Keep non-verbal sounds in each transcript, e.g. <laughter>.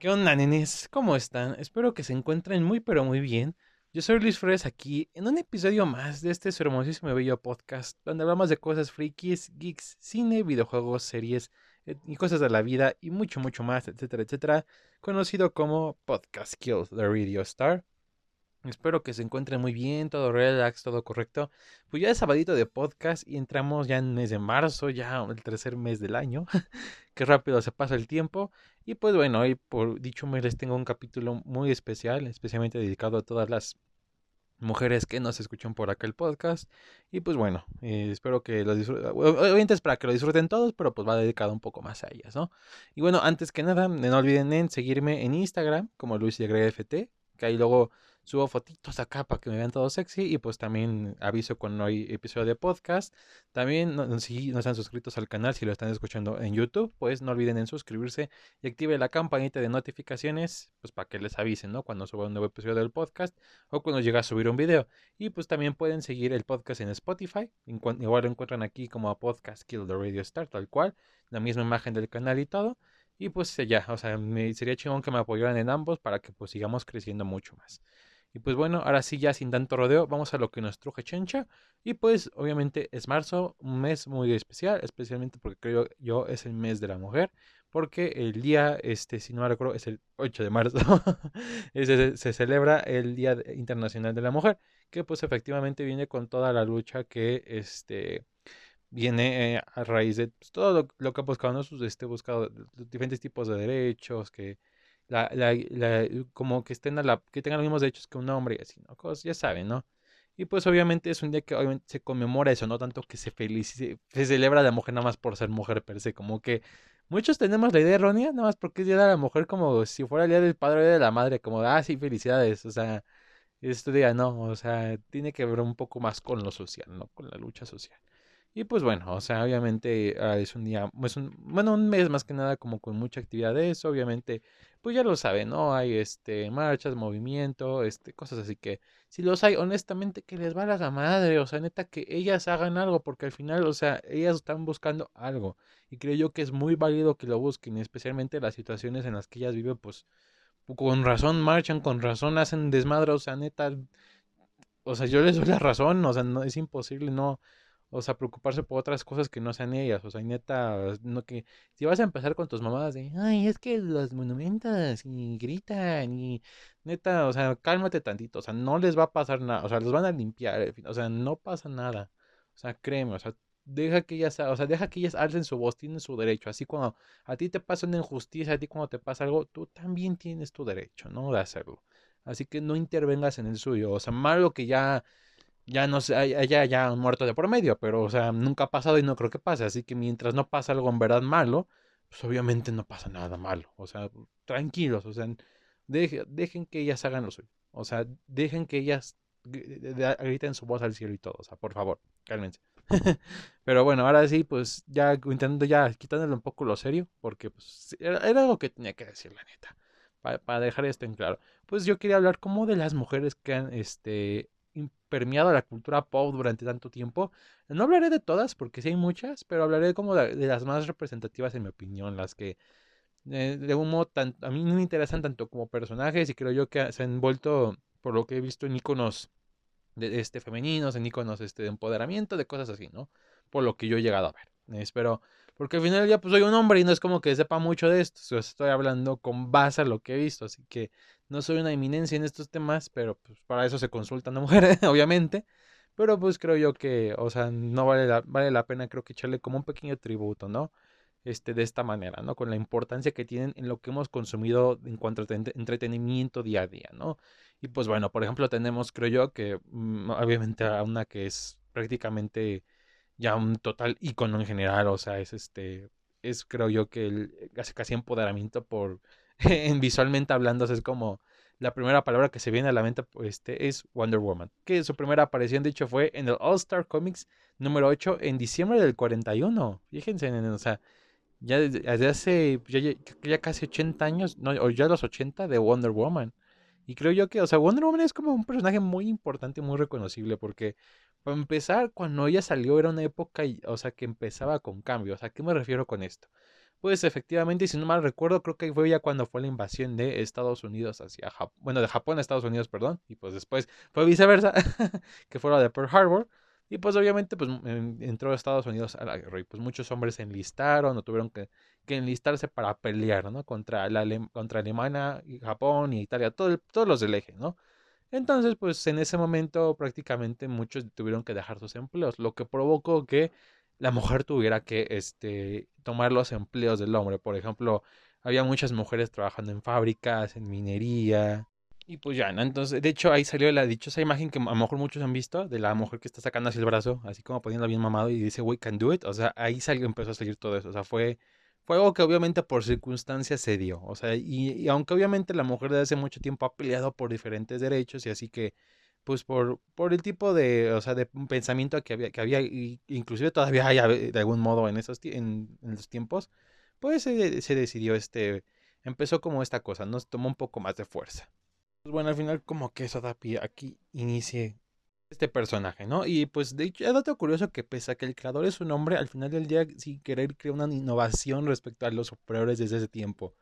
¿Qué onda, nenes? ¿Cómo están? Espero que se encuentren muy pero muy bien. Yo soy Luis Flores aquí en un episodio más de este su hermosísimo y bello podcast donde hablamos de cosas frikis, geeks, cine, videojuegos, series y cosas de la vida y mucho, mucho más, etcétera, etcétera, conocido como Podcast Kill the Radio Star. Espero que se encuentren muy bien, todo relax, todo correcto. Pues ya es sabadito de podcast y entramos ya en mes de marzo, ya el tercer mes del año. <laughs> Qué rápido se pasa el tiempo. Y pues bueno, hoy por dicho mes les tengo un capítulo muy especial, especialmente dedicado a todas las mujeres que nos escuchan por acá el podcast. Y pues bueno, eh, espero que lo disfruten. Obviamente es para que lo disfruten todos, pero pues va dedicado un poco más a ellas, ¿no? Y bueno, antes que nada, no olviden en seguirme en Instagram como FT, que ahí luego subo fotitos acá para que me vean todo sexy y pues también aviso cuando hay episodio de podcast. También si no están suscritos al canal, si lo están escuchando en YouTube, pues no olviden en suscribirse y active la campanita de notificaciones, pues para que les avisen, ¿no? Cuando suba un nuevo episodio del podcast o cuando llegue a subir un video. Y pues también pueden seguir el podcast en Spotify, igual lo encuentran aquí como a Podcast Kill the Radio Star, tal cual, la misma imagen del canal y todo. Y pues ya, o sea, me, sería chingón que me apoyaran en ambos para que pues sigamos creciendo mucho más. Y pues bueno, ahora sí ya sin tanto rodeo, vamos a lo que nos truje Chencha. Y pues obviamente es marzo, un mes muy especial, especialmente porque creo yo es el mes de la mujer. Porque el día, este, si no me recuerdo, es el 8 de marzo. <laughs> se, se, celebra el Día Internacional de la Mujer. Que pues efectivamente viene con toda la lucha que este viene eh, a raíz de pues, todo lo, que ha buscado, ¿no? este, buscado diferentes tipos de derechos, que la, la, como que estén a la, que tengan los mismos derechos que un hombre y así, ¿no? Cosas, ya saben, ¿no? Y pues obviamente es un día que obviamente se conmemora eso, no tanto que se felice, se celebra a la mujer nada más por ser mujer per se, como que muchos tenemos la idea errónea, nada más porque es día de la mujer como si fuera el día del padre o de la madre, como, ah, sí, felicidades, o sea, este día no, o sea, tiene que ver un poco más con lo social, ¿no? Con la lucha social. Y pues bueno, o sea, obviamente ah, es un día, es un, bueno, un mes más que nada como con mucha actividad de eso, obviamente, pues ya lo saben, ¿no? Hay este marchas, movimiento, este, cosas así que si los hay, honestamente, que les valga la madre, o sea, neta, que ellas hagan algo, porque al final, o sea, ellas están buscando algo. Y creo yo que es muy válido que lo busquen, especialmente las situaciones en las que ellas viven, pues, con razón marchan, con razón hacen desmadre, o sea, neta, o sea, yo les doy la razón, o sea, no es imposible no o sea, preocuparse por otras cosas que no sean ellas. O sea, neta, no que. Si vas a empezar con tus mamadas de. Ay, es que los monumentos y gritan y. Neta, o sea, cálmate tantito. O sea, no les va a pasar nada. O sea, los van a limpiar. O sea, no pasa nada. O sea, créeme. O sea, deja que ellas. O sea, deja que ellas alcen su voz. Tienen su derecho. Así cuando a ti te pasa una injusticia, a ti cuando te pasa algo, tú también tienes tu derecho, ¿no? De hacerlo. Así que no intervengas en el suyo. O sea, malo que ya ya no sé, haya ya un muerto de por medio, pero, o sea, nunca ha pasado y no creo que pase. Así que mientras no pasa algo en verdad malo, pues obviamente no pasa nada malo. O sea, tranquilos, o sea, dejen que ellas hagan lo suyo. O sea, dejen que ellas griten su voz al cielo y todo. O sea, por favor, cálmense. <laughs> Pero bueno, ahora sí, pues ya intentando ya quitándole un poco lo serio, porque pues era, era algo que tenía que decir, la neta. Para, para dejar esto en claro. Pues yo quería hablar como de las mujeres que han este, permeado la cultura pop durante tanto tiempo. No hablaré de todas, porque sí hay muchas, pero hablaré como de, las más representativas en mi opinión, las que eh, de un modo tan, a mí me interesan tanto como personajes y creo yo que se han vuelto, por lo que he visto en iconos de, este femeninos, en iconos este, de empoderamiento, de cosas así, ¿no? Por lo que yo he llegado a ver. Espero, porque al final ya pues soy un hombre y no es como que sepa mucho de esto, estoy hablando con base a lo que he visto, así que no soy una eminencia en estos temas, pero pues para eso se consultan a <laughs> mujeres, obviamente. Pero pues creo yo que, o sea, no vale la, vale la pena, creo que echarle como un pequeño tributo, ¿no? Este, de esta manera, ¿no? Con la importancia que tienen en lo que hemos consumido en cuanto a entretenimiento día a día, ¿no? Y pues bueno, por ejemplo, tenemos, creo yo, que mm, obviamente a una que es prácticamente ya un total icono en general, o sea, es este, es creo yo que el, casi empoderamiento por en <laughs> visualmente hablando, es como la primera palabra que se viene a la mente este, es Wonder Woman. Que su primera aparición, de hecho, fue en el All Star Comics número 8 en diciembre del 41. Fíjense, o sea, ya hace ya, casi 80 años, o ya los 80 de Wonder Woman. Y creo yo que, o sea, Wonder Woman es como un personaje muy importante, muy reconocible, porque para empezar, cuando ella salió era una época, o sea, que empezaba con cambio. O sea, ¿qué me refiero con esto? Pues efectivamente, si no mal recuerdo, creo que fue ya cuando fue la invasión de Estados Unidos hacia Japón, bueno, de Japón a Estados Unidos, perdón, y pues después fue viceversa, <laughs> que fue la de Pearl Harbor, y pues obviamente pues entró Estados Unidos a la guerra y pues muchos hombres se enlistaron o tuvieron que, que enlistarse para pelear, ¿no? Contra, la, contra Alemania, y Japón y Italia, todo todos los del eje, ¿no? Entonces, pues en ese momento prácticamente muchos tuvieron que dejar sus empleos, lo que provocó que la mujer tuviera que este, tomar los empleos del hombre. Por ejemplo, había muchas mujeres trabajando en fábricas, en minería. Y pues ya, ¿no? Entonces, de hecho, ahí salió la dichosa imagen que a lo mejor muchos han visto de la mujer que está sacando así el brazo, así como poniendo bien mamado y dice, we can do it. O sea, ahí salió, empezó a salir todo eso. O sea, fue, fue algo que obviamente por circunstancias se dio. O sea, y, y aunque obviamente la mujer desde hace mucho tiempo ha peleado por diferentes derechos y así que pues por, por el tipo de, o sea, de pensamiento que había, que había, inclusive todavía hay de algún modo en esos en, en los tiempos, pues se, se, decidió este, empezó como esta cosa, nos tomó un poco más de fuerza. Pues bueno, al final como que eso da pie aquí inicie este personaje, ¿no? Y pues de hecho, es dato curioso que pese a que el creador es un hombre, al final del día sin querer crea una innovación respecto a los superiores desde ese tiempo.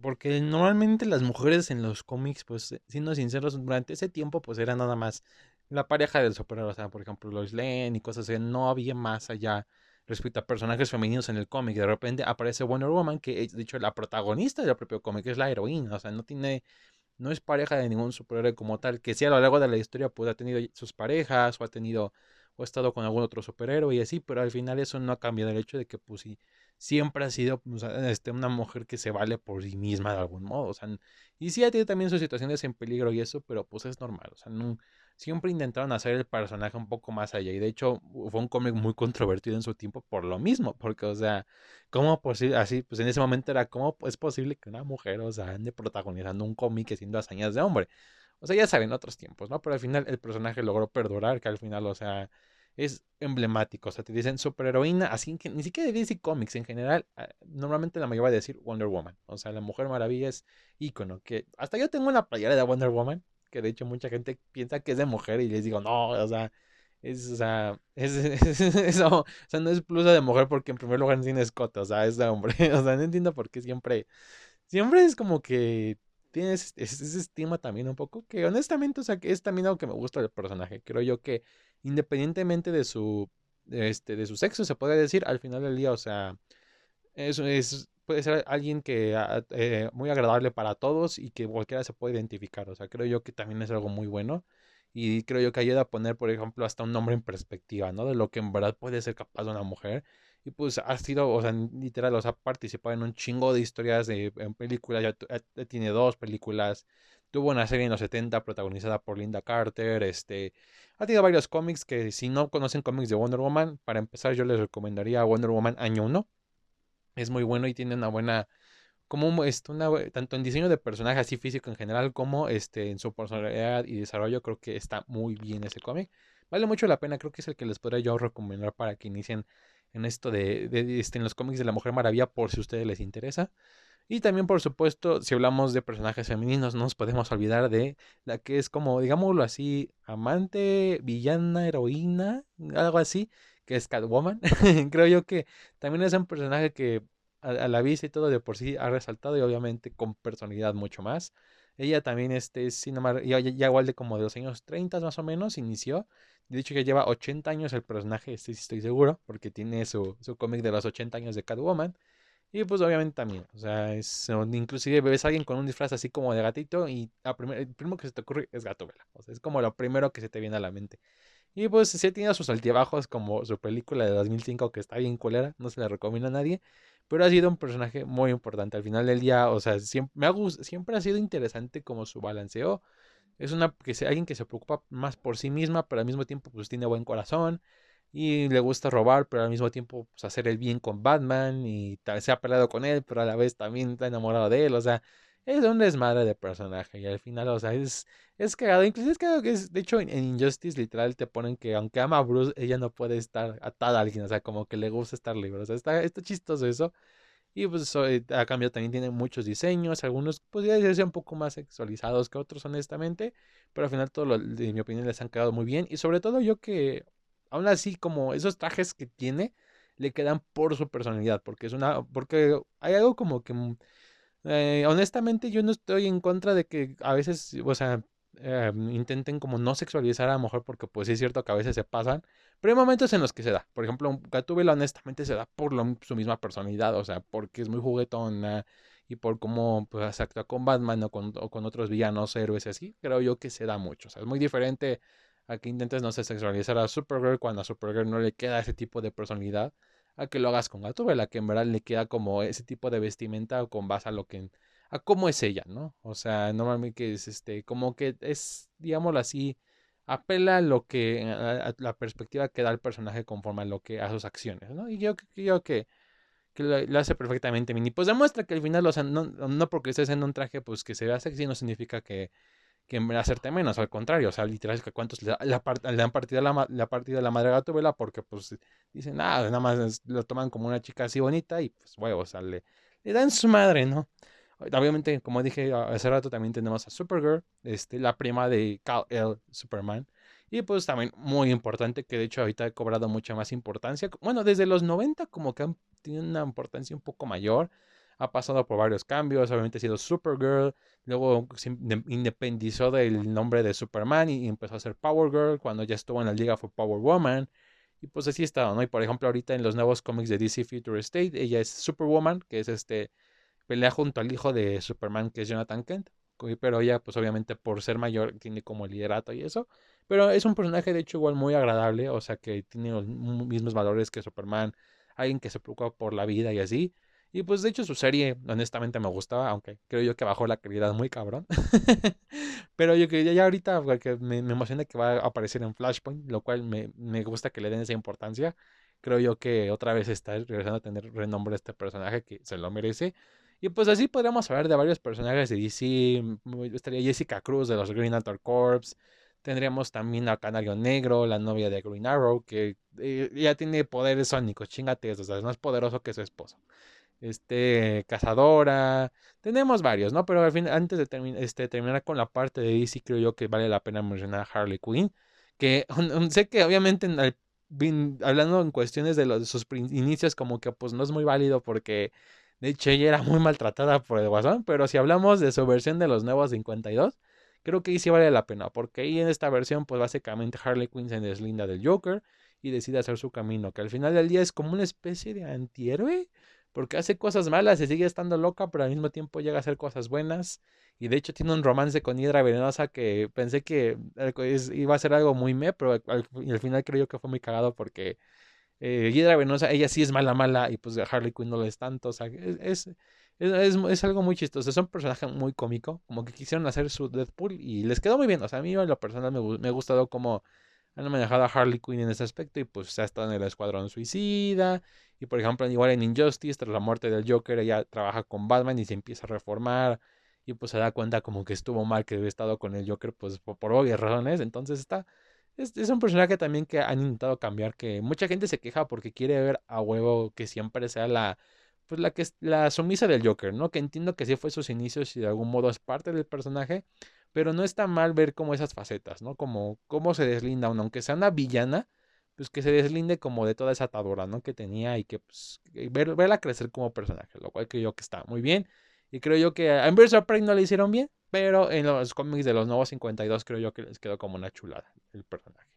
Porque normalmente las mujeres en los cómics, pues, siendo sinceros, durante ese tiempo, pues era nada más la pareja del superhéroe. O sea, por ejemplo, Lois Lane y cosas así. No había más allá respecto a personajes femeninos en el cómic. De repente aparece Wonder Woman, que es, de hecho, la protagonista del propio cómic, es la heroína. O sea, no tiene. No es pareja de ningún superhéroe como tal. Que sí, a lo largo de la historia, pues ha tenido sus parejas, o ha tenido. O ha estado con algún otro superhéroe y así, pero al final eso no ha cambiado el hecho de que, pues sí siempre ha sido este, una mujer que se vale por sí misma de algún modo. O sea, y sí tenido también sus situaciones en peligro y eso, pero pues es normal. O sea, siempre intentaron hacer el personaje un poco más allá. Y de hecho, fue un cómic muy controvertido en su tiempo por lo mismo. Porque, o sea, ¿cómo posible? Así, pues en ese momento era, ¿cómo es posible que una mujer, o sea, ande protagonizando un cómic haciendo hazañas de hombre? O sea, ya saben, otros tiempos, ¿no? Pero al final el personaje logró perdurar, que al final, o sea, es emblemático. O sea, te dicen superheroína, así que ni siquiera de DC Comics en general. Ah, normalmente la mayoría va a decir Wonder Woman. O sea, la Mujer Maravilla es ícono. Que hasta yo tengo una playera de Wonder Woman. Que de hecho mucha gente piensa que es de mujer. Y les digo, no, o sea, es, o sea, <laughs> es, eso. O sea, no es blusa de mujer porque en primer lugar tiene escote. O sea, es de hombre. <laughs> O sea, no entiendo por qué siempre. Siempre es como que tienes ese estima también un poco. Que honestamente, o sea, que es también algo que me gusta del personaje. Creo yo que independientemente de su, este, de su sexo, se puede decir, al final del día, o sea, es, es puede ser alguien que ah, eh, muy agradable para todos y que cualquiera se puede identificar. O sea, creo yo que también es algo muy bueno. Y creo yo que ayuda a poner, por ejemplo, hasta un nombre en perspectiva, ¿no? De lo que en verdad puede ser capaz de una mujer. Y pues ha sido, o sea, literal, o sea, participado en un chingo de historias de en películas. Ya, tiene dos películas. Tuvo una serie en los 70 protagonizada por Linda Carter. Este, ha tenido varios cómics que si no conocen cómics de Wonder Woman, para empezar yo les recomendaría Wonder Woman Año 1. Es muy bueno y tiene una buena, como este, una, tanto en diseño de personaje así físico en general como este, en su personalidad y desarrollo, creo que está muy bien ese cómic. Vale mucho la pena, creo que es el que les podría yo recomendar para que inicien en esto de, de este, en los cómics de la Mujer Maravilla por si a ustedes les interesa. Y también, por supuesto, si hablamos de personajes femeninos, no nos podemos olvidar de la que es como, digámoslo así, amante, villana, heroína, algo así, que es Catwoman. <laughs> Creo yo que también es un personaje que a, la vista y todo de por sí ha resaltado y obviamente con personalidad mucho más. Ella también este, es ya, ya, igual de como de los años 30 más o menos, inició. De hecho, que lleva 80 años el personaje, este estoy seguro, porque tiene su, su cómic de los 80 años de Catwoman. Y pues obviamente también, o sea, es, inclusive ves a alguien con un disfraz así como de gatito y el primero que se te ocurre es gato, ¿verdad? O sea, es como lo primero que se te viene a la mente. Y pues sí tiene sus altibajos como su película de 2005 que está bien culera, no se la recomiendo a nadie, pero ha sido un personaje muy importante. Al final del día, o sea, siempre, me ha, siempre ha sido interesante como su balanceo. Es una que alguien que se preocupa más por sí misma, pero al mismo tiempo pues tiene buen corazón y le gusta robar, pero al mismo tiempo pues, hacer el bien con Batman y se ha peleado con él, pero a la vez también está enamorado de él, o sea, es un desmadre de personaje y al final, o sea, es, es cagado, incluso es cagado que es, de hecho en, Injustice literal te ponen que aunque ama a Bruce, ella no puede estar atada a alguien, o sea, como que le gusta estar libre, o sea, está, está chistoso eso. Y pues eh, a cambio también tiene muchos diseños, algunos podría decirse un poco más sexualizados que otros honestamente, pero al final todo lo, de mi opinión les han quedado muy bien y sobre todo yo que aún así, como esos trajes que tiene, le quedan por su personalidad, porque es una, porque hay algo como que, mm, eh, honestamente yo no estoy en contra de que a veces, o sea, em, intenten como no sexualizar a la mujer, porque pues es cierto que a veces se pasan, pero hay momentos en los que se da. Por ejemplo, Gatúbela honestamente se da por su misma personalidad, o sea, porque es muy juguetona y por cómo pues, actúa con Batman o con, o con otros villanos, héroes así, creo yo que se da mucho. O sea, es muy diferente a que intentes, no sé, sexualizar a Supergirl cuando a Supergirl no le queda ese tipo de personalidad, a que lo hagas con Gatúbela, que en verdad le queda como ese tipo de vestimenta o con base a lo que a cómo es ella, ¿no? O sea, normalmente es este como que es digámoslo así apela a lo que a, la perspectiva que da el personaje conforme a lo que a sus acciones, ¿no? Y yo creo que que lo, hace perfectamente Mini. Pues demuestra que al final, o sea, no, no porque estés en un traje, pues que se vea sexy no significa que, que hacerte menos, al contrario, o sea, literal, que cuántos le, le, han partido la, la partida la madre gato, vela porque pues dicen, ah, nada más lo toman como una chica así bonita y pues, huevo, o sea, le, dan su madre, ¿no? Obviamente, como dije hace rato, también tenemos a Supergirl, este, la prima de Cal L. Superman. Y pues también muy importante, que de hecho ahorita ha cobrado mucha más importancia. Bueno, desde los 90 como que han tenido una importancia un poco mayor ha pasado por varios cambios, obviamente ha sido Supergirl, luego se independizó del nombre de Superman y empezó a ser Power Girl, cuando ya estuvo en la liga fue Power Woman, y pues así está, ¿no? Y por ejemplo ahorita en los nuevos cómics de DC Future State, ella es Superwoman, que es este, pelea junto al hijo de Superman, que es Jonathan Kent, pero ella pues obviamente por ser mayor tiene como liderato y eso, pero es un personaje de hecho igual muy agradable, o sea que tiene los mismos valores que Superman, alguien que se preocupa por la vida y así, y pues de hecho su serie honestamente me gustaba, aunque creo yo que bajó la calidad muy cabrón. <laughs> Pero yo que ya ahorita porque me, me emociona que va a aparecer en Flashpoint, lo cual me, me, gusta que le den esa importancia. Creo yo que otra vez está regresando a tener renombre este personaje que se lo merece. Y pues así podríamos hablar de varios personajes de DC. Estaría Jessica Cruz de los Green Lantern Corps. Tendríamos también a Canario Negro, la novia de Green Arrow, que eh, ya tiene poderes sónicos, chingate, o sea, es más poderoso que su esposo este, Cazadora, tenemos varios, ¿no? Pero al fin, antes de este, terminar con la parte de DC, creo yo que vale la pena mencionar a Harley Quinn, que <laughs> sé que obviamente hablando en cuestiones de, los, sus inicios, como que pues no es muy válido porque de hecho ella era muy maltratada por el Guasón, pero si hablamos de su versión de los nuevos 52, creo que ahí sí vale la pena, porque ahí en esta versión pues básicamente Harley Quinn se deslinda del Joker y decide hacer su camino, que al final del día es como una especie de antihéroe porque hace cosas malas y sigue estando loca, pero al mismo tiempo llega a hacer cosas buenas. Y de hecho tiene un romance con Hidra Venenosa que pensé que iba a ser algo muy me, pero al, final creo yo que fue muy cagado porque eh, Hidra Venenosa, ella sí es mala, mala, y pues Harley Quinn no lo es tanto. O sea, es, es, es, algo muy chistoso. Es un personaje muy cómico, como que quisieron hacer su Deadpool y les quedó muy bien. O sea, a mí en lo personal me, me ha gustado como han manejado a Harley Quinn en ese aspecto y pues ha estado en el Escuadrón Suicida y por ejemplo, igual en Injustice, tras la muerte del Joker, ella trabaja con Batman y se empieza a reformar. Y pues se da cuenta como que estuvo mal que había estado con el Joker, pues por, obvias razones. Entonces está. Es, es, un personaje también que han intentado cambiar. Que mucha gente se queja porque quiere ver a huevo que siempre sea la. Pues la que es la sumisa del Joker, ¿no? Que entiendo que sí fue sus inicios y de algún modo es parte del personaje. Pero no está mal ver como esas facetas, ¿no? Como cómo se deslinda uno, aunque sea una villana pues que se deslinde como de toda esa atadura, ¿no? Que tenía y que pues ver, verla crecer como personaje, lo cual creo yo que está muy bien. Y creo yo que a Inverse Pride no le hicieron bien, pero en los cómics de los nuevos 52 creo yo que les quedó como una chulada el personaje.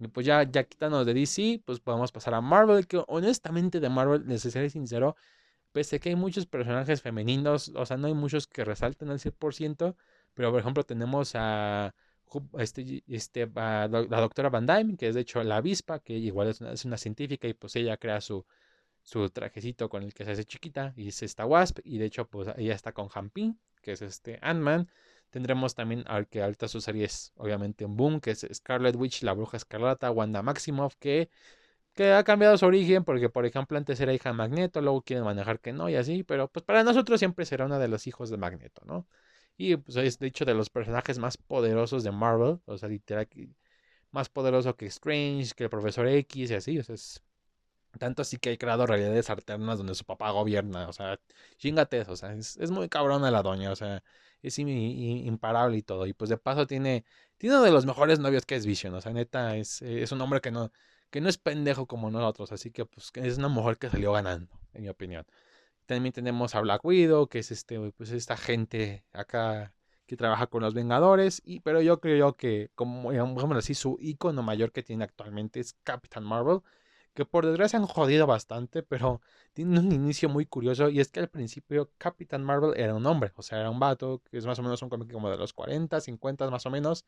Y pues ya, ya quitándonos de DC, pues podemos pasar a Marvel, que honestamente de Marvel, les seré sincero, pese a que hay muchos personajes femeninos, o sea, no hay muchos que resalten al 100%, pero por ejemplo tenemos a este, este, la doctora Van Dyne, que es de hecho la avispa, que igual es una, científica y pues ella crea su, su trajecito con el que se hace chiquita y es esta Wasp y de hecho pues ella está con Hampin, que es este Ant-Man. Tendremos también al que ahorita su serie es obviamente un boom, que es Scarlet Witch, la bruja escarlata, Wanda Maximoff, que, que ha cambiado su origen porque por ejemplo antes era hija de Magneto, luego quieren manejar que no y así, pero pues para nosotros siempre será una de los hijos de Magneto, ¿no? Y pues es de hecho de los personajes más poderosos de Marvel. O sea, literal, más poderoso que Strange, que el Profesor X y así. O sea, es tanto así que hay creado realidades alternas donde su papá gobierna. O sea, chingate eso. O sea, es, es muy cabrona la doña. O sea, es imparable y todo. Y pues de paso tiene, tiene uno de los mejores novios que es Vision. O sea, neta, es, es un hombre que no, que no es pendejo como nosotros, así que pues es una mujer que salió ganando, en mi opinión. También tenemos a Black Widow, que es este, pues esta gente acá que trabaja con los Vengadores, y, pero yo creo que, como digamos así, su icono mayor que tiene actualmente es Captain Marvel, que por desgracia han jodido bastante, pero tiene un inicio muy curioso, y es que al principio Captain Marvel era un hombre, o sea, era un vato, que es más o menos un cómic como de los 40, 50 más o menos,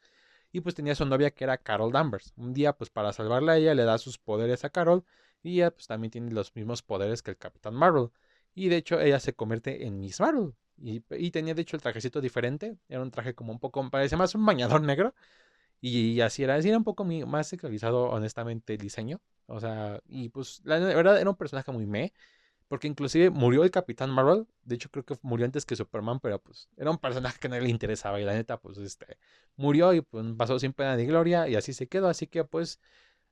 y pues tenía su novia que era Carol Danvers. Un día, pues para salvarla a ella, le da sus poderes a Carol, y ella pues también tiene los mismos poderes que el Capitán Marvel. Y de hecho ella se convierte en Miss Marvel. Y, tenía de hecho el trajecito diferente. Era un traje como un poco, parece más un bañador negro. Y, así era, así era un poco más sexualizado honestamente el diseño. O sea, y pues la verdad era un personaje muy me. Porque inclusive murió el Capitán Marvel. De hecho, creo que murió antes que Superman, pero pues era un personaje que no le interesaba. Y la neta, pues este, murió y pues pasó sin pena ni gloria. Y así se quedó. Así que pues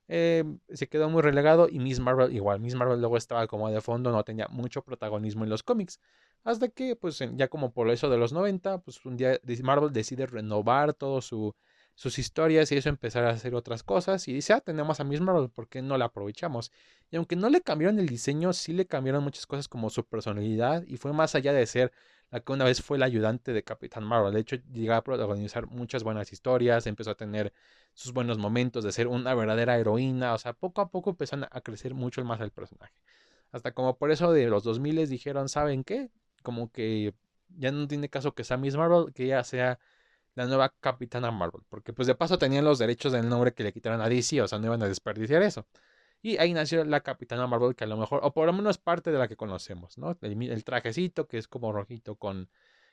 eh, se quedó muy relegado. Y Miss Marvel igual. Miss Marvel luego estaba como de fondo, no tenía mucho protagonismo en los cómics. Hasta que pues ya como por eso de los 90, pues un día Marvel decide renovar todo su sus historias y eso empezar a hacer otras cosas y dice, ah, tenemos a Miss Marvel, ¿por qué no la aprovechamos? Y aunque no le cambiaron el diseño, sí le cambiaron muchas cosas como su personalidad y fue más allá de ser la que una vez fue la ayudante de Capitán Marvel. De hecho, llegó a protagonizar muchas buenas historias, empezó a tener sus buenos momentos de ser una verdadera heroína, o sea, poco a poco empezó a crecer mucho más el personaje. Hasta como por eso de los 2000 dijeron, ¿saben qué? Como que ya no tiene caso que sea Miss Marvel, que ya sea la nueva Capitana Marvel. Porque pues de paso tenían los derechos del nombre que le quitaron a DC, o sea, no iban a desperdiciar eso. Y ahí nació la Capitana Marvel, que a lo mejor, o por lo menos parte de la que conocemos, ¿no? El, trajecito, que es como rojito con,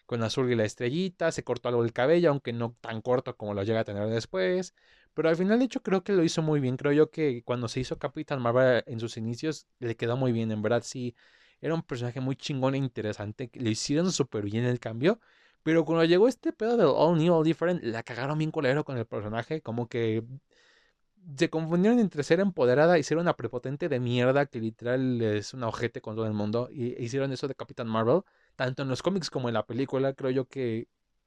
con azul y la estrellita, se cortó algo el cabello, aunque no tan corto como lo llega a tener después. Pero al final, de hecho, creo que lo hizo muy bien. Creo yo que cuando se hizo Capitán Marvel en sus inicios, le quedó muy bien. En verdad, sí, era un personaje muy chingón e interesante. Le hicieron súper bien el cambio. Pero cuando llegó este pedo del All New, All Different, la cagaron bien colero con el personaje. Como que se confundieron entre ser empoderada y ser una prepotente de mierda que literal es una ojete con todo el mundo. Y hicieron eso de Capitán Marvel. Tanto en los cómics como en la película, creo yo que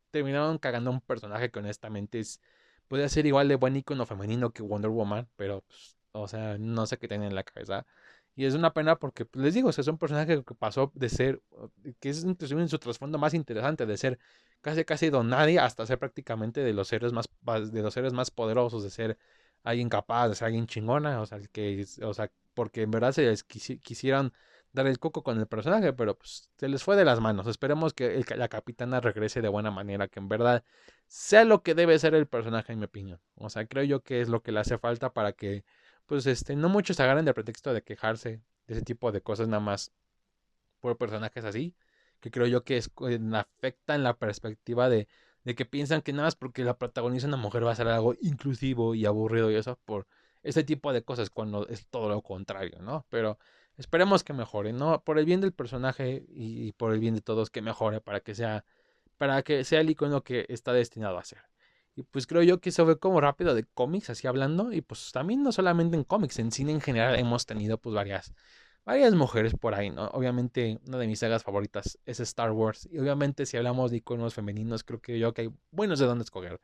terminaron cagando a un personaje que honestamente es. Puede ser igual de buen icono femenino que Wonder Woman, pero, pues, o sea, no sé qué tiene en la cabeza. Y es una pena porque, pues, les digo, es un personaje que pasó de ser, que es inclusive en su trasfondo más interesante, de ser casi casi don nadie hasta ser prácticamente de los héroes más, de los héroes más poderosos, de ser alguien capaz, de ser alguien chingona, o sea, que, o sea, porque en verdad se les quisieron dar el coco con el personaje, pero pues se les fue de las manos. Esperemos que la capitana regrese de buena manera, que en verdad sea lo que debe ser el personaje, en mi opinión. O sea, creo yo que es lo que le hace falta para que pues este, no muchos se agarran del pretexto de quejarse de ese tipo de cosas nada más por personajes así, que creo yo que es, afectan la perspectiva de, que piensan que nada más porque la protagoniza una mujer va a ser algo inclusivo y aburrido y eso por ese tipo de cosas cuando es todo lo contrario, ¿no? Pero esperemos que mejore, ¿no? Por el bien del personaje y, por el bien de todos que mejore para que sea para que sea el icono que está destinado a ser. Y pues creo yo que eso fue como rápido de cómics, así hablando. Y pues también no solamente en cómics, en cine en general hemos tenido pues varias, varias mujeres por ahí, ¿no? Obviamente una de mis sagas favoritas es Star Wars. Y obviamente si hablamos de iconos femeninos, creo que yo que hay buenos de dónde escoger.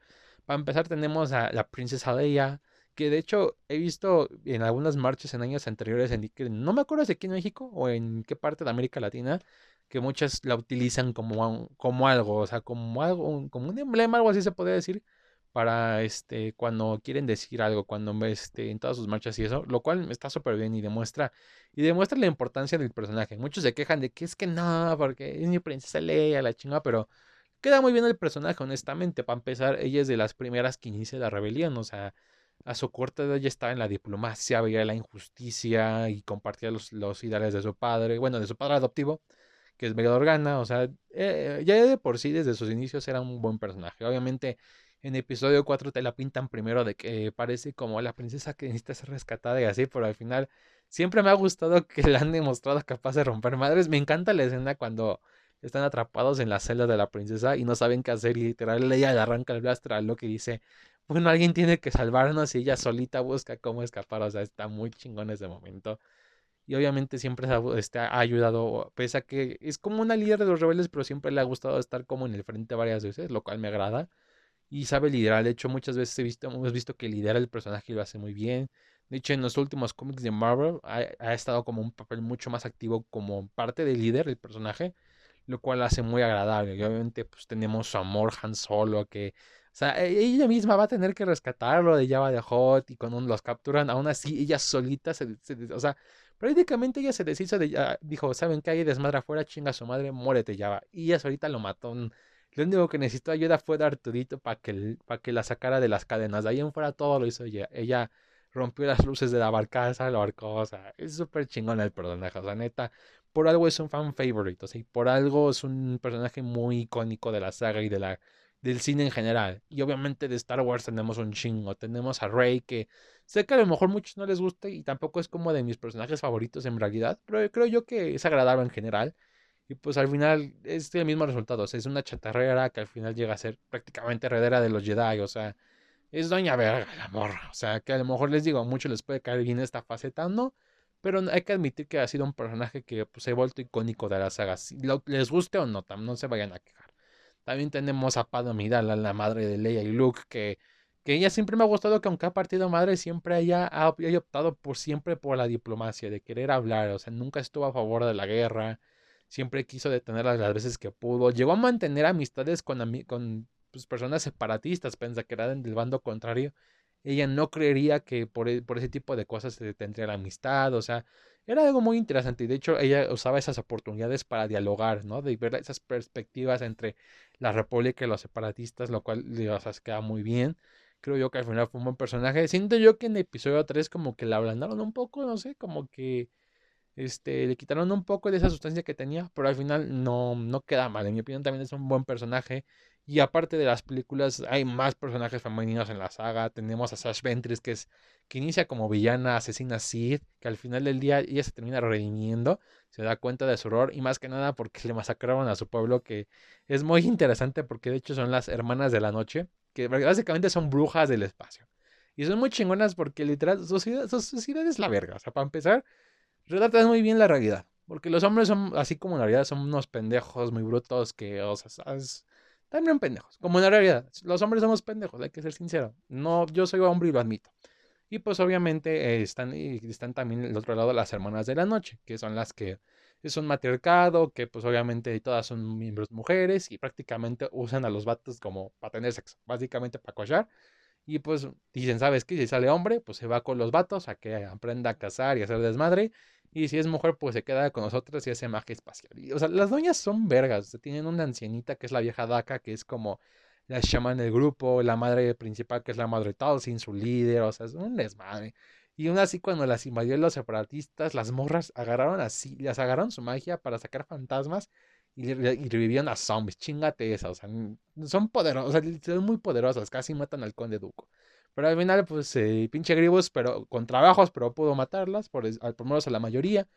Para empezar tenemos a la princesa Leia, que de hecho he visto en algunas marchas en años anteriores, en, no me acuerdo si aquí en México o en qué parte de América Latina, que muchas la utilizan como, como algo, o sea, como algo, como un emblema, algo así se podría decir para este cuando quieren decir algo, cuando este en todas sus marchas y eso, lo cual está súper bien y demuestra y demuestra la importancia del personaje. Muchos se quejan de que es que no, porque es mi princesa Leia, la chingada, pero queda muy bien el personaje, honestamente. Para empezar, ella es de las primeras que inicia la rebelión, o sea, a su corta edad ya estaba en la diplomacia, veía la injusticia y compartía los, los ideales de su padre, bueno, de su padre adoptivo, que es Miguel Organa, o sea, eh, ya de por sí desde sus inicios era un buen personaje. Obviamente en episodio 4 te la pintan primero de que parece como la princesa que necesita ser rescatada y así, pero al final siempre me ha gustado que la han demostrado capaz de romper madres. Me encanta la escena cuando están atrapados en la celda de la princesa y no saben qué hacer y literal ella le arranca el blaster a lo que dice, bueno, alguien tiene que salvarnos y ella solita busca cómo escapar, o sea, está muy chingón ese momento. Y obviamente siempre este, ha ayudado, pese a que es como una líder de los rebeldes, pero siempre le ha gustado estar como en el frente varias veces, lo cual me agrada y sabe liderar. De hecho, muchas veces he visto, hemos visto que lidera el personaje y lo hace muy bien. De hecho, en los últimos cómics de Marvel ha, estado como un papel mucho más activo como parte del líder, el personaje, lo cual hace muy agradable. Y obviamente, pues tenemos su amor Han Solo, que, o sea, e, ella misma va a tener que rescatarlo de Java de Hot y cuando los capturan, aún así, ella solita se, o sea, prácticamente ella se deshizo de, dijo, ¿saben qué hay? Desmadre afuera, chinga su madre, muérete Java. Y ella solita lo mató. Lo único que necesitó ayuda fue dar Arturito para que, para que la sacara de las cadenas. De ahí en fuera todo lo hizo ella. Ella rompió las luces de la barcaza, lo arcó, o sea, es súper chingón el personaje, o neta, por algo es un fan favorite, o sea, y por algo es un personaje muy icónico de la saga y de la del cine en general. Y obviamente de Star Wars tenemos un chingo. Tenemos a Rey, que sé que a lo mejor muchos no les guste y tampoco es como de mis personajes favoritos en realidad, pero creo yo que es agradable en general. Y pues al final es el mismo resultado. O sea, es una chatarrera que al final llega a ser prácticamente heredera de los Jedi. O sea, es doña verga la morra. O sea, que a lo mejor les digo, a muchos les puede caer bien esta faceta, ¿no? Pero hay que admitir que ha sido un personaje que pues, se ha vuelto icónico de la saga. Si les guste o no, no se vayan a quejar. También tenemos a Padme la madre de Leia y Luke, que, que ella siempre me ha gustado que aunque ha partido madre, siempre haya, haya optado por siempre por la diplomacia, de querer hablar. O sea, nunca estuvo a favor de la guerra. Siempre quiso detenerla las veces que pudo. Llegó a mantener amistades con, con pues, personas separatistas, pensa que eran del bando contrario, ella no creería que por, e, por ese tipo de cosas se tendría la amistad, o sea, era algo muy interesante y de hecho ella usaba esas oportunidades para dialogar, ¿no? De ver esas perspectivas entre la república y los separatistas, lo cual le queda muy bien. Creo yo que al final fue un buen personaje. Siento yo que en episodio 3 como que la ablandaron un poco, no sé, como que este, le quitaron un poco de esa sustancia que tenía, pero al final no, no queda mal. En mi opinión también es un buen personaje. Y aparte de las películas, hay más personajes femeninos en la saga. Tenemos a Sash Ventress, que es que inicia como villana, asesina Sid, que al final del día ella se termina redimiendo, se da cuenta de su error y más que nada porque le masacraron a su pueblo, que es muy interesante porque de hecho son las hermanas de la noche, que básicamente son brujas del espacio. Y son muy chingonas porque literal su sociedad es la verga. O sea, para empezar, relatan muy bien la realidad. Porque los hombres son, así como en la realidad, son unos pendejos muy brutos que, o sea, también pendejos. Como en la realidad, los hombres somos pendejos, hay que ser sincero. No, yo soy hombre y lo admito. Y pues obviamente eh, están, están también el otro lado las hermanas de la noche, que son las que es un matriarcado, que pues obviamente todas son miembros mujeres y prácticamente usan a los vatos como para tener sexo, básicamente para cochar. Y pues dicen, ¿sabes qué? Si sale hombre, pues se va con los vatos a que aprenda a cazar y hacer desmadre. Y si es mujer, pues se queda con nosotros y hace magia espacial. o sea, las doñas son vergas. tienen una ancianita que es la vieja Daka, que es como la shaman del grupo, la madre principal, que es la madre sin su líder. O sea, es un desmadre. Y aún así, cuando las invadieron los separatistas, las morras agarraron así, las agarraron su magia para sacar fantasmas y, revivían a zombies. Chingate esa, o sea, son poderosas, son muy poderosas, casi matan al conde Duco. Pero al final, pues, eh, pinche Gribus, pero con trabajos, pero pudo matarlas, por, al menos a la mayoría.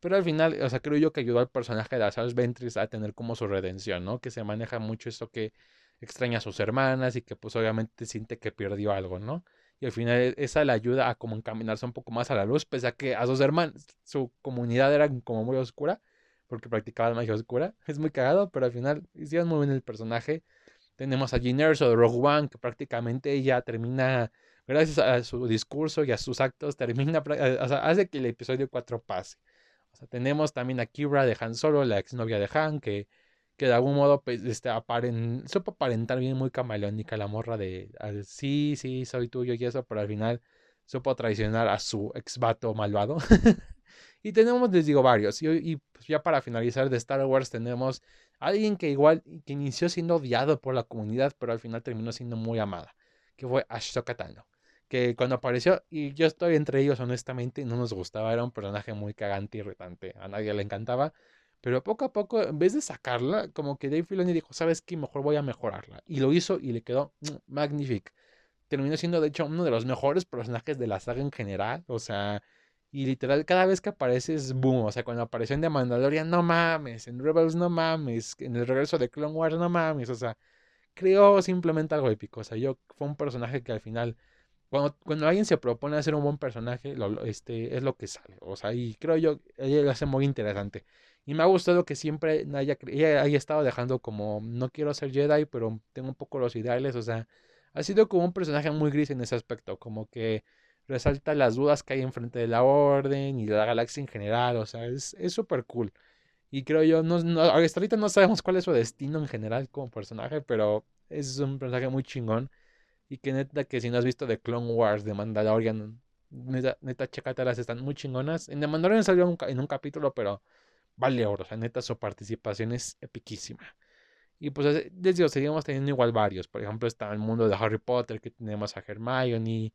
Pero al final, o sea, creo yo que ayudó al personaje de Asas Ventris a tener como su redención, ¿no? Que se maneja mucho esto que extraña a sus hermanas y que pues obviamente siente que perdió algo, ¿no? Y al final esa le ayuda a como encaminarse un poco más a la luz, pese a que a sus hermanas, su comunidad era como muy oscura, porque practicaban magia oscura. <laughs> Es muy cagado, pero al final hicieron muy bien el personaje. Tenemos a Jean Erso de Rogue One, que prácticamente ella termina, gracias a su discurso y a sus actos, termina, eh, hace que el episodio 4 pase. Tenemos también a Kira de Han Solo, la exnovia de Han, que, que de algún modo pues, este, aparen, supo aparentar bien muy camaleónica la morra de, sí, sí, soy tuyo y eso, pero al final supo traicionar a su ex vato malvado. <laughs> Y tenemos, les digo, varios. Y, pues ya para finalizar de Star Wars tenemos a alguien que igual, que inició siendo odiado por la comunidad, pero al final terminó siendo muy amada, que fue Ashoka Tano. Que cuando apareció, y yo estoy entre ellos honestamente, no nos gustaba, era un personaje muy cagante y irritante, a nadie le encantaba. Pero poco a poco, en vez de sacarla, como que Dave Filoni dijo, ¿sabes qué? Mejor voy a mejorarla. Y lo hizo y le quedó mm, magnífico. Terminó siendo, de hecho, uno de los mejores personajes de la saga en general. O sea, y literal, cada vez que apareces, boom. O sea, cuando apareció en The Mandalorian, no mames. En Rebels, no mames. En el regreso de Clone Wars, no mames. O sea, creó simplemente algo épico. O sea, yo fue un personaje que al final, cuando, cuando alguien se propone hacer un buen personaje, este, es lo que sale. O sea, y creo yo, ella lo hace muy interesante. Y me ha gustado que siempre haya, ella haya estado dejando como, no quiero ser Jedi, pero tengo un poco los ideales. O sea, ha sido como un personaje muy gris en ese aspecto. Como que resalta las dudas que hay enfrente de la orden y de la galaxia en general, o sea, es súper cool. Y creo yo, no, no, hasta ahorita no sabemos cuál es su destino en general como personaje, pero es un personaje muy chingón. Y que neta, que si no has visto The Clone Wars de Mandalorian, neta, neta, están muy chingonas. En The Mandalorian salió en un capítulo, pero vale oro, o sea, neta, su participación es epiquísima. Y pues les digo, seguimos teniendo igual varios. Por ejemplo, está el mundo de Harry Potter, que tenemos a Hermione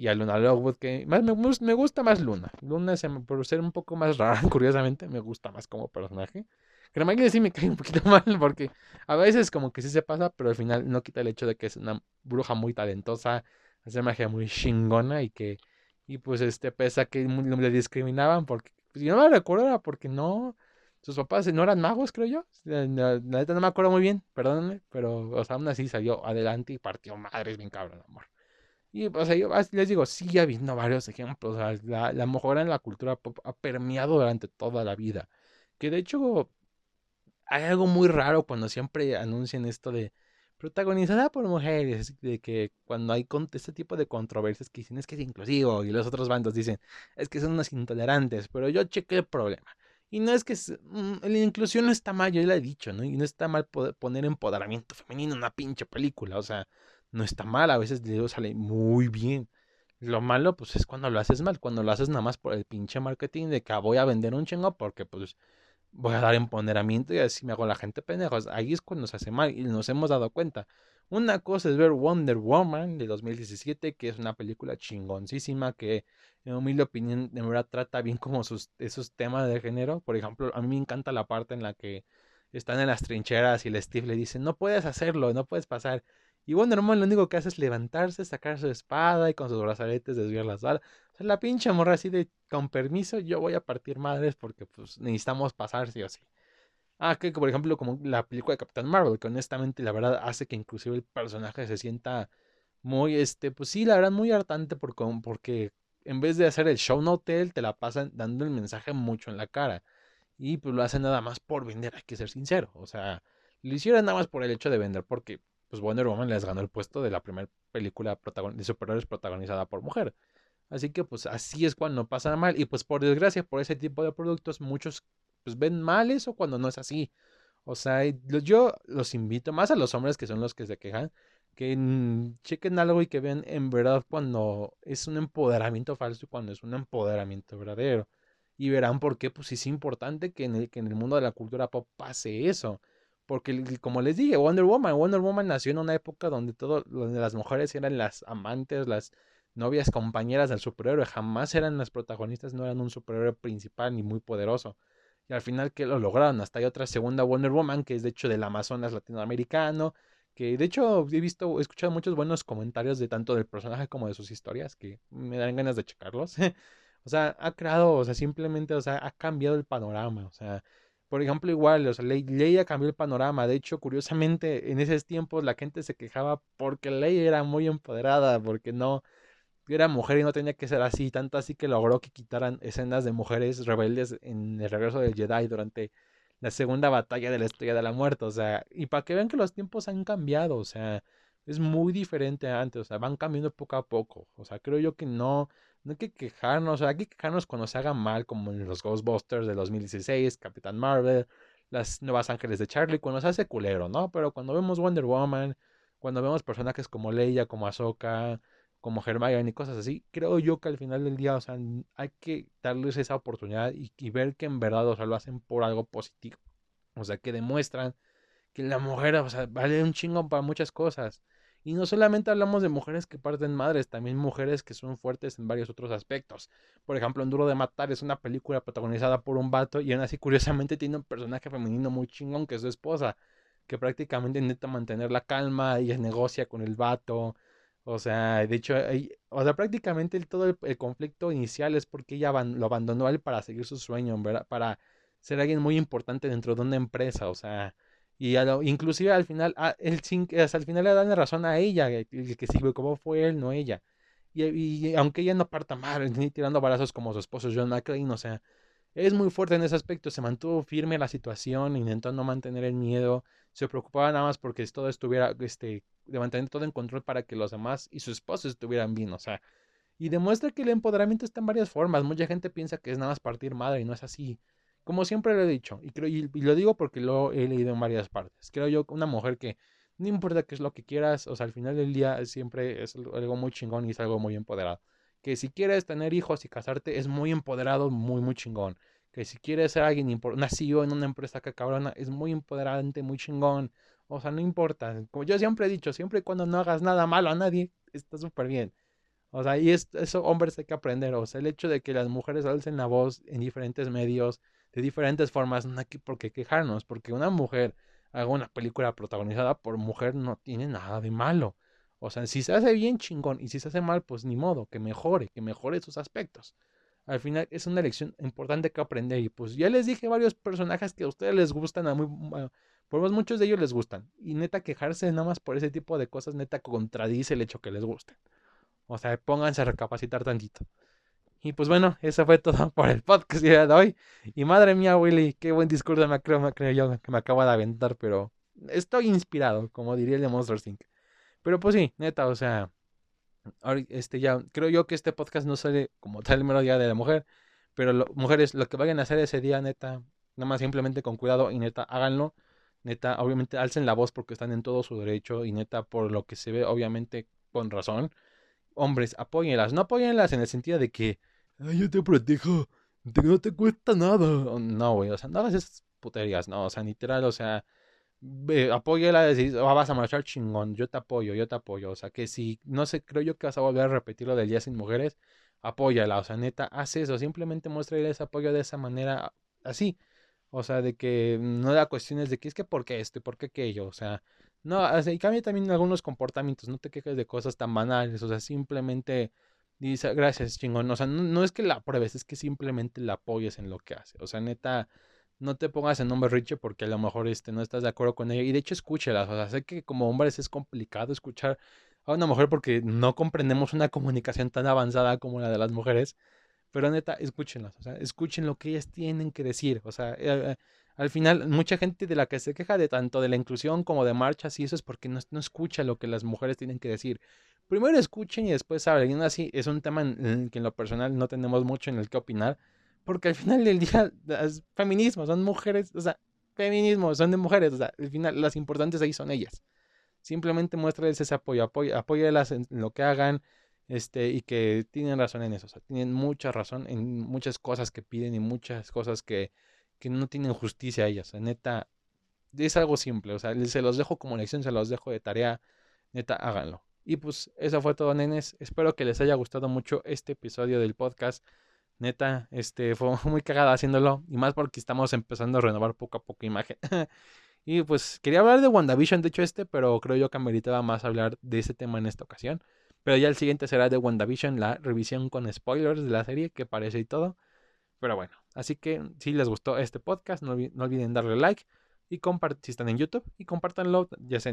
y a Luna Lovewood, que más me, me gusta más Luna. Luna, se por ser un poco más <laughs> rara, curiosamente, me gusta más como personaje. Hermione sí me cae un poquito <laughs> mal, porque a veces como que sí se pasa, pero al final no quita el hecho de que es una bruja muy talentosa, hace magia muy chingona y que, y pues este, pesa que le discriminaban, porque, pues, yo no me recuerdo, era porque no, sus papás no eran magos, creo yo. La, neta no me acuerdo muy bien, perdónenme, pero, o sea, aún así salió adelante y partió madres bien cabrón, amor. Y, o sea, yo les digo, sigue habiendo varios ejemplos. O sea, la, la mejora en la cultura pop ha permeado durante toda la vida. Que de hecho, hay algo muy raro cuando siempre anuncian esto de protagonizada por mujeres, de que cuando hay este tipo de controversias que dicen es que es inclusivo y los otros bandos dicen es que son unos intolerantes, pero yo chequé el problema. Y no es que mm, la inclusión no está mal, yo ya he dicho, ¿no? Y no está mal poner empoderamiento femenino en una pinche película, o sea, no está mal, a veces digo sale muy bien. Lo malo, pues, es cuando lo haces mal, cuando lo haces nada más por el pinche marketing de que ah, voy a vender un chingo porque, pues, voy a dar empoderamiento y así me hago la gente pendejos. Ahí es cuando se hace mal y nos hemos dado cuenta. Una cosa es ver Wonder Woman de 2017, que es una película chingoncísima que, en mi opinión, de verdad trata bien como sus, esos temas de género. Por ejemplo, a mí me encanta la parte en la que están en las trincheras y el Steve le dice, no puedes hacerlo, no puedes pasar. Y Wonder Woman lo único que hace es levantarse, sacar su espada y con sus brazaletes desviar las balas. O sea, la pinche morra así de, con permiso, yo voy a partir madres porque pues necesitamos pasar sí o sí. Ah, que por ejemplo como la película de Capitán Marvel, que honestamente la verdad hace que inclusive el personaje se sienta muy, este, pues sí, la verdad muy hartante porque, en vez de hacer el show no tell, te la pasan dando el mensaje mucho en la cara. Y pues lo hacen nada más por vender, hay que ser sincero. O sea, lo hicieron nada más por el hecho de vender, porque pues Wonder Woman les ganó el puesto de la primera película de superhéroes protagonizada por mujer. Así que pues así es cuando pasa mal. Y pues por desgracia, por ese tipo de productos, muchos pues ven mal eso cuando no es así. O sea, yo los invito más a los hombres que son los que se quejan, que chequen algo y que vean en verdad cuando es un empoderamiento falso y cuando es un empoderamiento verdadero. Y verán por qué pues es importante que en el, que en el mundo de la cultura pop pase eso. Porque como les dije, Wonder Woman, Wonder Woman nació en una época donde todo, donde las mujeres eran las amantes, las novias, compañeras del superhéroe, jamás eran las protagonistas, no eran un superhéroe principal ni muy poderoso. Y al final que lo lograron, hasta hay otra segunda Wonder Woman, que es de hecho del Amazonas latinoamericano, que de hecho he visto, he escuchado muchos buenos comentarios de tanto del personaje como de sus historias, que me dan ganas de checarlos. <laughs> o sea, ha creado, o sea, simplemente, o sea, ha cambiado el panorama, o sea, por ejemplo, igual, o sea, Leia cambió el panorama. De hecho, curiosamente, en esos tiempos la gente se quejaba porque Leia era muy empoderada, porque no era mujer y no tenía que ser así. Tanto así que logró que quitaran escenas de mujeres rebeldes en el regreso del Jedi durante la segunda batalla de la Estrella de la Muerte. O sea, y para que vean que los tiempos han cambiado, o sea, es muy diferente antes, o sea, van cambiando poco a poco. O sea, creo yo que no no hay que quejarnos, hay que quejarnos cuando se haga mal, como en los Ghostbusters de 2016, Capitán Marvel, las Nuevas Ángeles de Charlie, cuando se hace culero, ¿no? Pero cuando vemos Wonder Woman, cuando vemos personajes como Leia, como Ahsoka, como Hermione y cosas así, creo yo que al final del día, o sea, hay que darles esa oportunidad y, y ver que en verdad, o sea, lo hacen por algo positivo. O sea, que demuestran que la mujer, o sea, vale un chingo para muchas cosas. Y no solamente hablamos de mujeres que parten madres, también mujeres que son fuertes en varios otros aspectos. Por ejemplo, En Duro de Matar es una película protagonizada por un vato y aún así curiosamente tiene un personaje femenino muy chingón que es su esposa, que prácticamente intenta mantener la calma, ella negocia con el vato. O sea, de hecho, o sea, prácticamente todo el, conflicto inicial es porque ella lo abandonó a él para seguir su sueño, ¿verdad? Para ser alguien muy importante dentro de una empresa, o sea, y inclusive al final, ah, el, hasta al final le dan la razón a ella, el, que sí, cómo fue él, no ella. Y, aunque ella no parta mal, ni tirando balazos como su esposo John McClane, o sea, es muy fuerte en ese aspecto, se mantuvo firme la situación, intentó no mantener el miedo, se preocupaba nada más porque todo estuviera, este, de mantener todo en control para que los demás y su esposo estuvieran bien, o sea, Y demuestra que el empoderamiento está en varias formas. Mucha gente piensa que es nada más partir madre y no es así. Como siempre lo he dicho, y, creo, y, lo digo porque lo he leído en varias partes. Creo yo que una mujer que no importa qué es lo que quieras, o sea, al final del día siempre es algo muy chingón y es algo muy empoderado. Que si quieres tener hijos y casarte, es muy empoderado, muy, muy chingón. Que si quieres ser alguien, una CEO en una empresa que cabrona, es muy empoderante, muy chingón. O sea, no importa. Como yo siempre he dicho, siempre y cuando no hagas nada malo a nadie, está súper bien. O sea, y eso hombres hay que aprender. O sea, el hecho de que las mujeres alcen la voz en diferentes medios, de diferentes formas, no hay por qué quejarnos, porque una mujer haga una película protagonizada por mujer no tiene nada de malo. O sea, si se hace bien, chingón, y si se hace mal, pues ni modo, que mejore, que mejore sus aspectos. Al final es una lección importante que aprender y pues ya les dije varios personajes que a ustedes les gustan, a muy, por más muchos de ellos les gustan. Y neta quejarse nada más por ese tipo de cosas, neta contradice el hecho que les gusten. O sea, pónganse a recapacitar tantito. Y pues bueno, eso fue todo <laughs> por el podcast de hoy. Y madre mía, Willy, qué buen discurso me creo, me creo yo que me acabo de aventar, pero estoy inspirado, como diría el de Monster Inc. Pero pues sí, neta, o sea, este ya, creo yo que este podcast no sale como tal el mero día de la mujer, pero mujeres, lo que vayan a hacer ese día, neta, nada más simplemente con cuidado y neta, háganlo. Neta, obviamente alcen la voz porque están en todo su derecho y neta, por lo que se ve, obviamente con razón hombres, apóyenlas. No apóyenlas en el sentido de que, yo te protejo, no te cuesta nada. No, güey, o sea, no hagas esas puterías, no, o sea, literal, o sea, apóyela, decís, oh, vas a marchar chingón, yo te apoyo, yo te apoyo. O sea, que si, no sé, creo yo que vas a volver a repetir lo del día sin mujeres, apóyala, o sea, neta, haz eso, simplemente muéstrale ese apoyo de esa manera, así. O sea, de que no da cuestiones de que es que por qué esto y por qué aquello, o sea, no, y cambia también algunos comportamientos, no te quejes de cosas tan banales, o sea, simplemente dice, gracias, chingón, o sea, no, es que la pruebes, es que simplemente la apoyes en lo que hace, o sea, neta, no te pongas en hombre riche porque a lo mejor este, no estás de acuerdo con ella, y de hecho escúchelas, o sea, sé que como hombres es complicado escuchar a una mujer porque no comprendemos una comunicación tan avanzada como la de las mujeres, pero neta, escúchenlas, o sea, escuchen lo que ellas tienen que decir, o sea, eh, al final, mucha gente de la que se queja de tanto de la inclusión como de marchas y eso es porque no, escucha lo que las mujeres tienen que decir. Primero escuchen y después hablen. Y así es un tema en, que en lo personal no tenemos mucho en el que opinar. Porque al final del día, es feminismo, son mujeres, o sea, feminismo, son de mujeres, o sea, al final las importantes ahí son ellas. Simplemente muéstrales ese apoyo, apoyo apóyalas en lo que hagan, este, y que tienen razón en eso, o sea, tienen mucha razón en muchas cosas que piden y muchas cosas que que no tienen justicia a ellas. neta, es algo simple. O sea, se los dejo como lección, se los dejo de tarea. Neta, háganlo. Y pues eso fue todo, nenes. Espero que les haya gustado mucho este episodio del podcast. Neta, este fue <laughs> muy cagada haciéndolo. Y más porque estamos empezando a renovar poco a poco imagen. <laughs> y pues quería hablar de WandaVision, de hecho, este, pero creo yo que ameritaba más hablar de ese tema en esta ocasión. Pero ya el siguiente será de WandaVision, la revisión con spoilers de la serie, que parece y todo. Pero bueno, así que si les gustó este podcast, no, olviden darle like y si están en YouTube y compártanlo, ya sea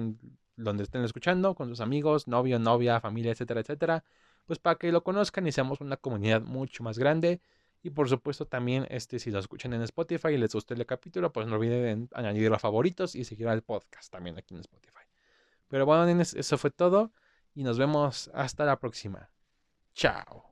donde estén escuchando, con sus amigos, novio, novia, familia, etcétera, etcétera, pues para que lo conozcan y seamos una comunidad mucho más grande. Y por supuesto también, este, si lo escuchan en Spotify y les gustó el capítulo, pues no olviden añadir a favoritos y seguir al podcast también aquí en Spotify. Pero bueno, eso fue todo y nos vemos hasta la próxima. Chao.